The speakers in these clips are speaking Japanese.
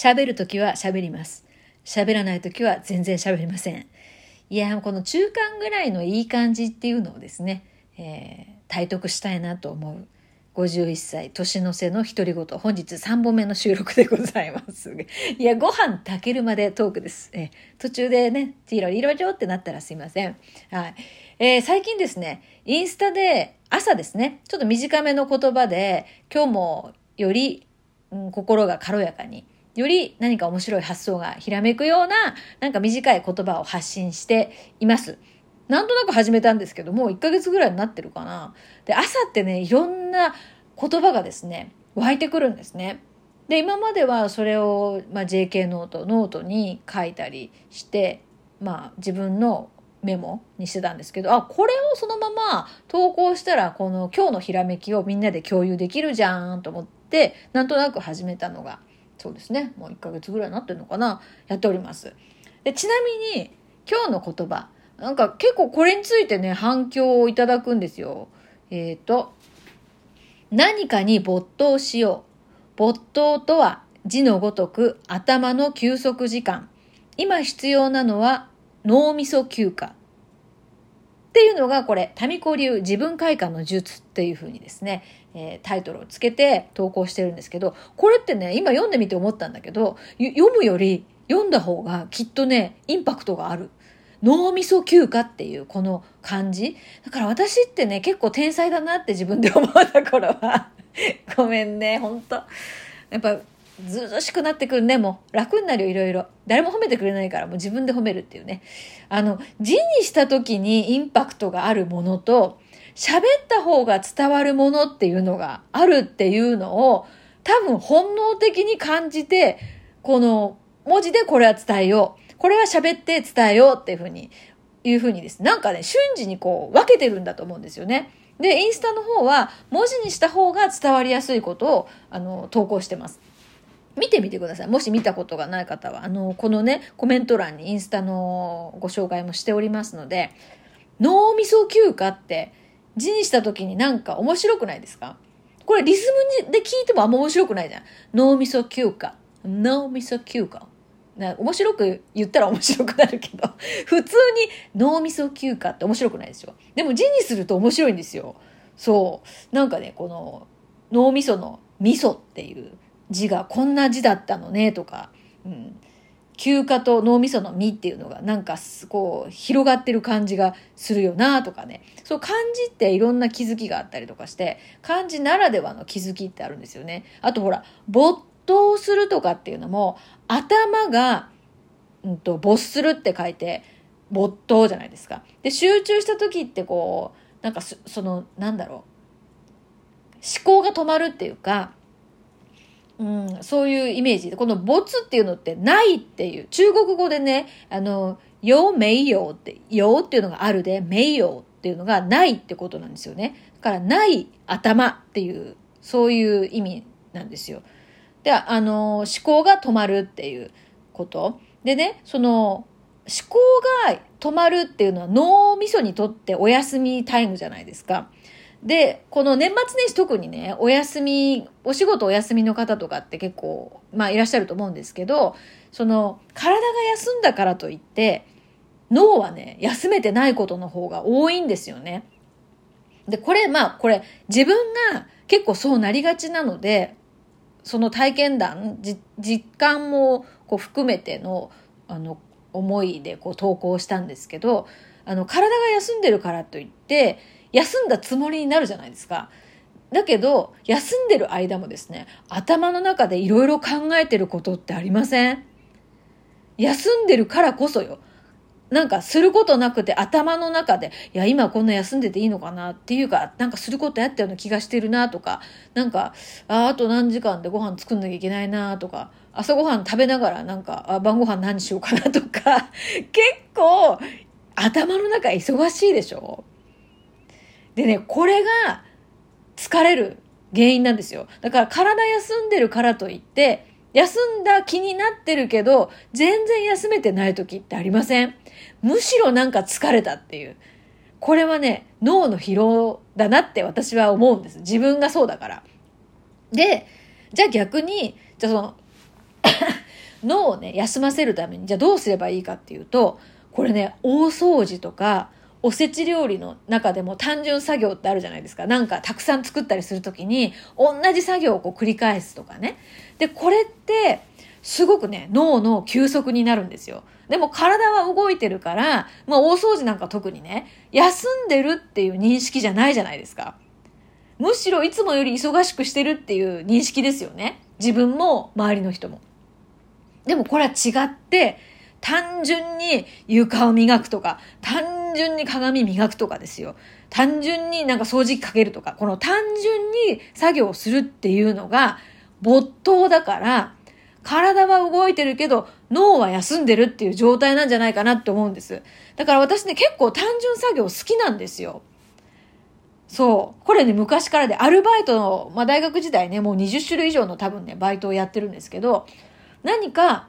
喋るときは喋ります。喋らないときは全然喋りません。いや、この中間ぐらいのいい感じっていうのをですね、えー、体得したいなと思う。51歳、年の瀬の独り言。本日3本目の収録でございます。いや、ご飯炊けるまでトークです。え途中でね、ティーロリロジョってなったらすいません。はい。えー、最近ですね、インスタで朝ですね、ちょっと短めの言葉で、今日もより、うん、心が軽やかに、より何か面白い発想がひらめくような、なんか短い言葉を発信しています。なんとなく始めたんですけど、もう1ヶ月ぐらいになってるかな。で、朝ってね、いろんな言葉がですね、湧いてくるんですね。で、今まではそれを、まあ、JK ノート、ノートに書いたりして、まあ、自分のメモにしてたんですけど、あ、これをそのまま投稿したら、この今日のひらめきをみんなで共有できるじゃんと思って、なんとなく始めたのが、そうですね、もう1ヶ月ぐらいになってるのかな、やっております。で、ちなみに、今日の言葉、なんか結構これについてね、反響をいただくんですよ。えっ、ー、と、何かに没頭しよう。没頭とは字のごとく頭の休息時間。今必要なのは脳みそ休暇。っていうのがこれ、タミコ流自分開花の術っていうふうにですね、えー、タイトルをつけて投稿してるんですけど、これってね、今読んでみて思ったんだけど、読むより読んだ方がきっとね、インパクトがある。脳みそ休暇っていうこの感じ。だから私ってね、結構天才だなって自分で思った頃は、ごめんね、ほんと。やっぱずうずしくなってくるね、もう。楽になるよ、いろいろ。誰も褒めてくれないから、もう自分で褒めるっていうね。あの、字にした時にインパクトがあるものと、喋った方が伝わるものっていうのがあるっていうのを、多分本能的に感じて、この文字でこれは伝えよう。これは喋って伝えようっていうふうに、いうふうにです。なんかね、瞬時にこう分けてるんだと思うんですよね。で、インスタの方は文字にした方が伝わりやすいことを、あの、投稿してます。見てみてください。もし見たことがない方は、あの、このね、コメント欄にインスタのご紹介もしておりますので、脳みそ休暇って字にした時になんか面白くないですか？これリズムで聞いてもあんま面白くないじゃん。脳みそ休暇。脳みそ休暇。な面白く言ったら面白くなるけど、普通に脳みそ休暇って面白くないですよ。でも字にすると面白いんですよ。そう。なんかね、この脳みその味噌っていう字がこんな字だったのねとか、うん、休暇と脳みその実っていうのがなんかこう広がってる感じがするよなとかねそう漢字っていろんな気づきがあったりとかして漢字ならではの気づきってあるんですよね。あとほら没頭するとかっていうのも頭が、うんと、没するって書いて没頭じゃないですか。で集中した時ってこうなんかそのなんだろう思考が止まるっていうかうん、そういうイメージで、この没っていうのってないっていう、中国語でね、あの、よ、名誉って、よっていうのがあるで、名誉っていうのがないってことなんですよね。だから、ない頭っていう、そういう意味なんですよ。で、あの、思考が止まるっていうこと。でね、その、思考が止まるっていうのは脳みそにとってお休みタイムじゃないですか。で、この年末年始特にね、お休み、お仕事お休みの方とかって結構、まあいらっしゃると思うんですけど、その、体が休んだからといって、脳はね、休めてないことの方が多いんですよね。で、これ、まあ、これ、自分が結構そうなりがちなので、その体験談、実感もこう含めての、あの、思いでこう投稿したんですけど、あの、体が休んでるからといって、休んだつもりになるじゃないですか。だけど、休んでる間もですね、頭の中でいろいろ考えてることってありません？休んでるからこそよ。なんかすることなくて頭の中で、いや、今こんな休んでていいのかなっていうか、なんかすることやったような気がしてるなとか、なんか、ああと何時間でご飯作んなきゃいけないなとか、朝ごはん食べながらなんか、あ晩ご飯何しようかなとか、結構頭の中忙しいでしょ？でね、これが疲れる原因なんですよ。だから体休んでるからといって、休んだ気になってるけど、全然休めてない時ってありません？むしろなんか疲れたっていう。これはね、脳の疲労だなって私は思うんです。自分がそうだから。で、じゃあ逆に、じゃあその 脳をね、休ませるために、じゃあどうすればいいかっていうと、これね、大掃除とか、おせち料理の中でも単純作業ってあるじゃないですか。なんかたくさん作ったりするときに、同じ作業をこう繰り返すとかね。で、これって、すごくね、脳の休息になるんですよ。でも体は動いてるから、まあ大掃除なんか特にね、休んでるっていう認識じゃないじゃないですか。むしろいつもより忙しくしてるっていう認識ですよね。自分も周りの人も。でもこれは違って、単純に床を磨くとか、単単純に鏡磨くとかですよ。単純になんか掃除機かけるとか、この単純に作業をするっていうのが没頭だから、体は動いてるけど脳は休んでるっていう状態なんじゃないかなって思うんです。だから私ね、結構単純作業好きなんですよ。そう。これね、昔からで、アルバイトの、まあ大学時代ね、もう20種類以上の多分ね、バイトをやってるんですけど、何か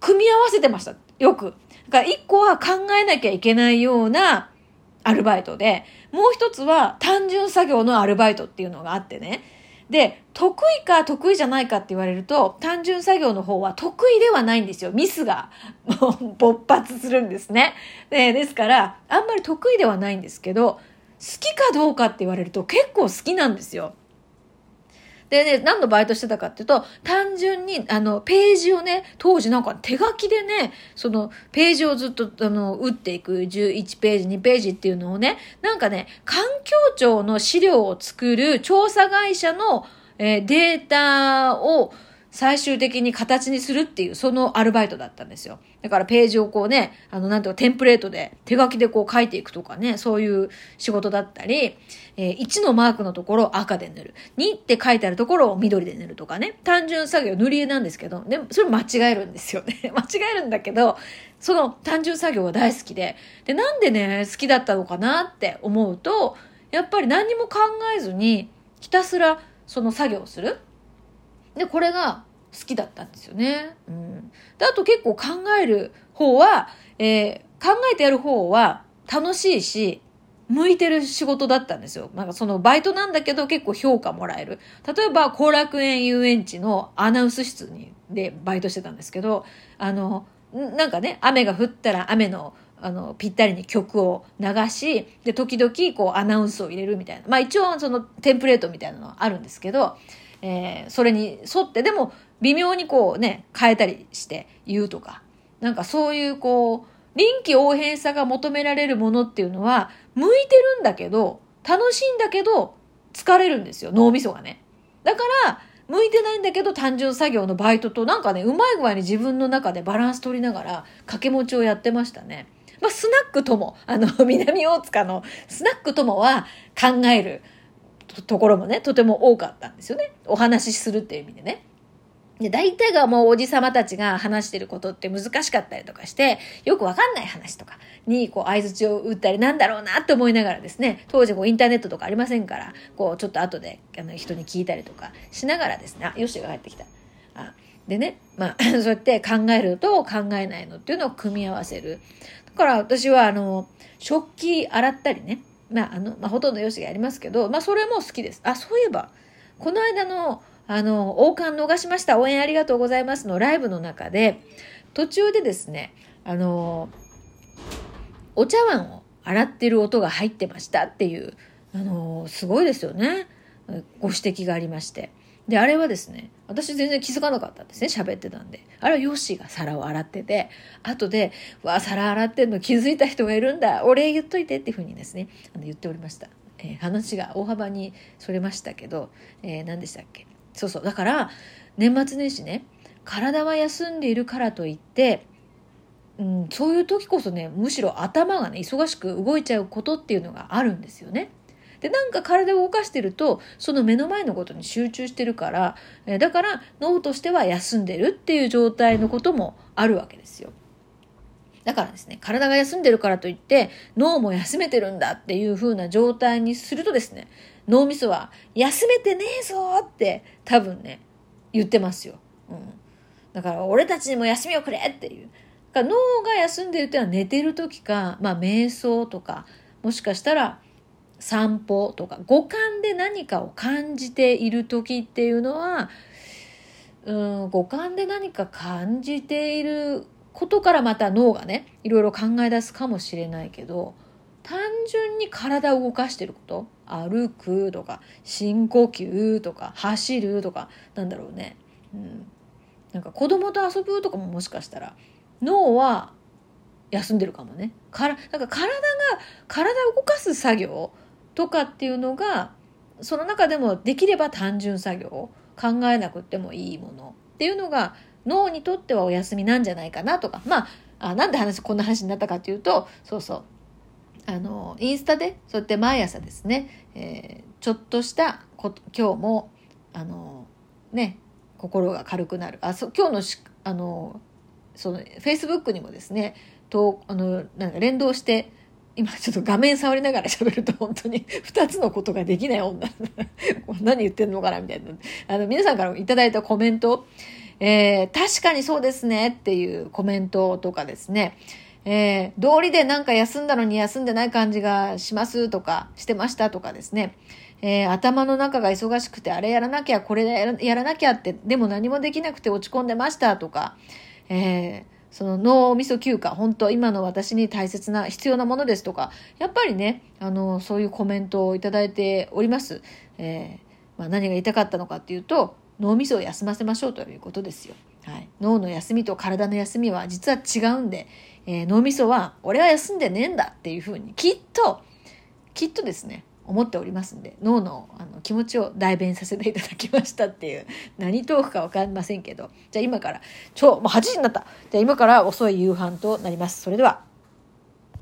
組み合わせてました。よく。だから一個は考えなきゃいけないようなアルバイトで、もう一つは単純作業のアルバイトっていうのがあってね。で、得意か得意じゃないかって言われると、単純作業の方は得意ではないんですよ。ミスが 勃発するんですね。で、ですから、あんまり得意ではないんですけど、好きかどうかって言われると結構好きなんですよ。でね、何のバイトしてたかっていうと、単純に、あの、ページをね、当時なんか手書きでね、その、ページをずっと、あの、打っていく11ページ、2ページっていうのをね、なんかね、環境庁の資料を作る調査会社の、えー、データを、最終的に形にするっていう、そのアルバイトだったんですよ。だからページをこうね、あの、なんていうか、テンプレートで手書きでこう書いていくとかね、そういう仕事だったり、えー、1のマークのところを赤で塗る。2って書いてあるところを緑で塗るとかね。単純作業塗り絵なんですけど、でもそれ間違えるんですよね。間違えるんだけど、その単純作業は大好きで。で、なんでね、好きだったのかなって思うと、やっぱり何にも考えずに、ひたすらその作業をする。で、これが好きだったんですよね。うん。で、あと結構考える方は、えー、考えてやる方は楽しいし、向いてる仕事だったんですよ。なんかそのバイトなんだけど結構評価もらえる。例えば後楽園遊園地のアナウンス室にでバイトしてたんですけど、あの、なんかね、雨が降ったら雨のあの、ぴったりに曲を流し、で、時々こうアナウンスを入れるみたいな。まあ一応そのテンプレートみたいなのはあるんですけど、えー、それに沿って、でも微妙にこうね、変えたりして言うとか、なんかそういうこう、臨機応変さが求められるものっていうのは、向いてるんだけど、楽しいんだけど、疲れるんですよ、脳みそがね。だから、向いてないんだけど単純作業のバイトとなんかね、うまい具合に自分の中でバランス取りながら掛け持ちをやってましたね。まあ、スナックとも、あの、南大塚のスナックともは考えるところもね、とても多かったんですよね。お話しするっていう意味でね。で、大体がもうおじさまたちが話してることって難しかったりとかして、よくわかんない話とかに、こう、合図を打ったりなんだろうなって思いながらですね、当時こう、インターネットとかありませんから、こう、ちょっと後で、あの、人に聞いたりとかしながらですね、あ、よしが帰ってきた。あでね、まあ、そうやって考えると考えないのっていうのを組み合わせる。だから私は、あの、食器洗ったりね、まあ、あの、まあ、ほとんどよしがやりますけど、まあ、それも好きです。あ、そういえば、この間の、あの、王冠逃しました。応援ありがとうございますのライブの中で、途中でですね、あの、お茶碗を洗ってる音が入ってましたっていう、あの、すごいですよね。ご指摘がありまして。で、あれはですね、私全然気づかなかったんですね、喋ってたんで。あれはヨッシが皿を洗ってて、後で、わあ、皿洗ってんの気づいた人がいるんだ、お礼言っといてっていうふうにですね、あの言っておりました。えー、話が大幅にそれましたけど、えー、何でしたっけ？そうそう。だから、年末年始ね、体は休んでいるからといって、うん、そういう時こそね、むしろ頭がね、忙しく動いちゃうことっていうのがあるんですよね。で、なんか体を動かしてると、その目の前のことに集中してるから、だから脳としては休んでるっていう状態のこともあるわけですよ。だからですね、体が休んでるからといって、脳も休めてるんだっていう風な状態にするとですね、脳みそは、休めてねえぞって多分ね、言ってますよ。うん。だから、俺たちにも休みをくれっていう。だから脳が休んでるっていうのは寝てる時か、まあ、瞑想とか、もしかしたら散歩とか、五感で何かを感じている時っていうのは、うん五感で何か感じていることからまた脳がねいろいろ考え出すかもしれないけど単純に体を動かしてること歩くとか深呼吸とか走るとかなんだろうね、うん、なんか子供と遊ぶとかももしかしたら脳は休んでるかもね。からなんか体が体を動かす作業とかっていうのがその中でもできれば単純作業考えなくてもいいものっていうのが脳にとってはお休みなんじゃないかなとか。まああなんで話こんな話になったかっていうとそうそう。あのインスタでそうやって毎朝ですね、えー、ちょっとした今日もあのね心が軽くなる。あそ今日のしあのそのフェイスブックにもですねとあのなんか連動して今ちょっと画面触りながら喋ると本当に 2つのことができない女。何言ってんのかなみたいな。あの皆さんからいただいたコメント、えー、確かにそうですねっていうコメントとかですねえー、道理でなんか休んだのに休んでない感じがしますとか、してましたとかですね。えー、頭の中が忙しくて、あれやらなきゃ、これやらなきゃって、でも何もできなくて落ち込んでましたとか、えー、その脳みそ休暇、本当今の私に大切な、必要なものですとか、やっぱりね、あの、そういうコメントをいただいております。えー、まあ、何が言いたかったのかっていうと、脳みそを休ませましょうということですよ。はい、脳の休みと体の休みは実は違うんで、えー、脳みそは俺は休んでねえんだっていうふうにきっときっとですね思っておりますんで脳のあの気持ちを代弁させていただきましたっていう 何トークか分かりませんけど。じゃあ今から超もう8時になった。じゃあ今から遅い夕飯となります。それでは。